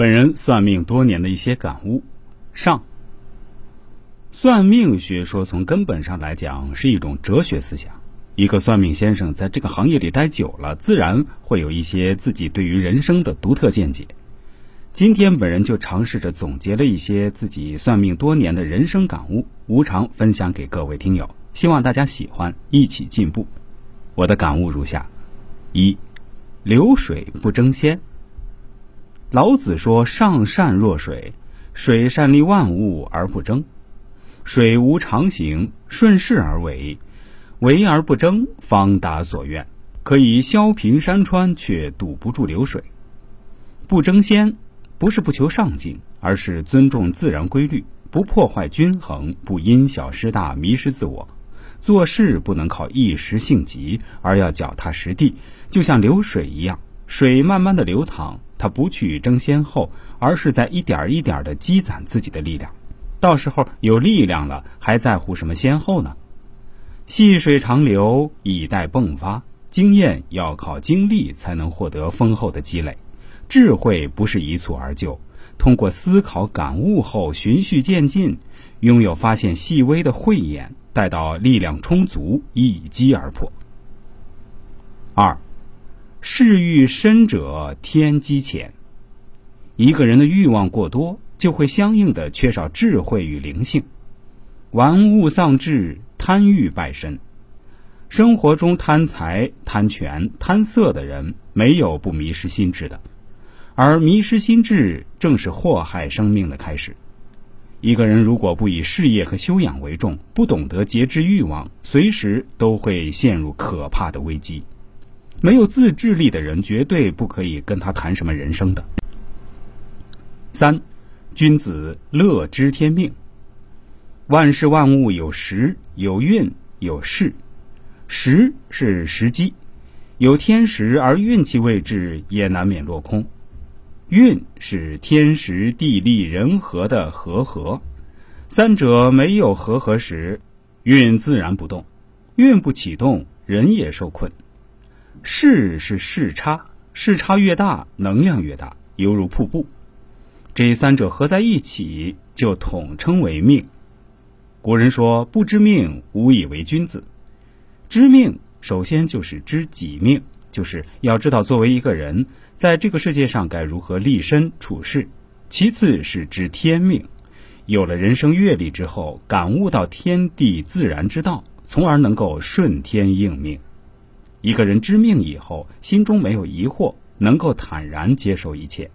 本人算命多年的一些感悟。上，算命学说从根本上来讲是一种哲学思想。一个算命先生在这个行业里待久了，自然会有一些自己对于人生的独特见解。今天本人就尝试着总结了一些自己算命多年的人生感悟，无偿分享给各位听友，希望大家喜欢，一起进步。我的感悟如下：一，流水不争先。老子说：“上善若水，水善利万物而不争。水无常形，顺势而为，为而不争，方达所愿。可以削平山川，却堵不住流水。不争先，不是不求上进，而是尊重自然规律，不破坏均衡，不因小失大，迷失自我。做事不能靠一时性急，而要脚踏实地，就像流水一样，水慢慢的流淌。”他不去争先后，而是在一点一点的积攒自己的力量。到时候有力量了，还在乎什么先后呢？细水长流，以待迸发。经验要靠经历才能获得丰厚的积累，智慧不是一蹴而就，通过思考感悟后循序渐进，拥有发现细微的慧眼，待到力量充足，一击而破。二。事欲深者天机浅。一个人的欲望过多，就会相应的缺少智慧与灵性。玩物丧志，贪欲败身。生活中贪财、贪权、贪色的人，没有不迷失心智的。而迷失心智，正是祸害生命的开始。一个人如果不以事业和修养为重，不懂得节制欲望，随时都会陷入可怕的危机。没有自制力的人，绝对不可以跟他谈什么人生的。三，君子乐知天命。万事万物有时、有运、有势。时是时机，有天时而运气未至，也难免落空。运是天时地利人和的和合，三者没有和合时，运自然不动。运不启动，人也受困。势是势差，势差越大，能量越大，犹如瀑布。这三者合在一起，就统称为命。古人说：“不知命，无以为君子。”知命，首先就是知己命，就是要知道作为一个人，在这个世界上该如何立身处世。其次是知天命，有了人生阅历之后，感悟到天地自然之道，从而能够顺天应命。一个人知命以后，心中没有疑惑，能够坦然接受一切。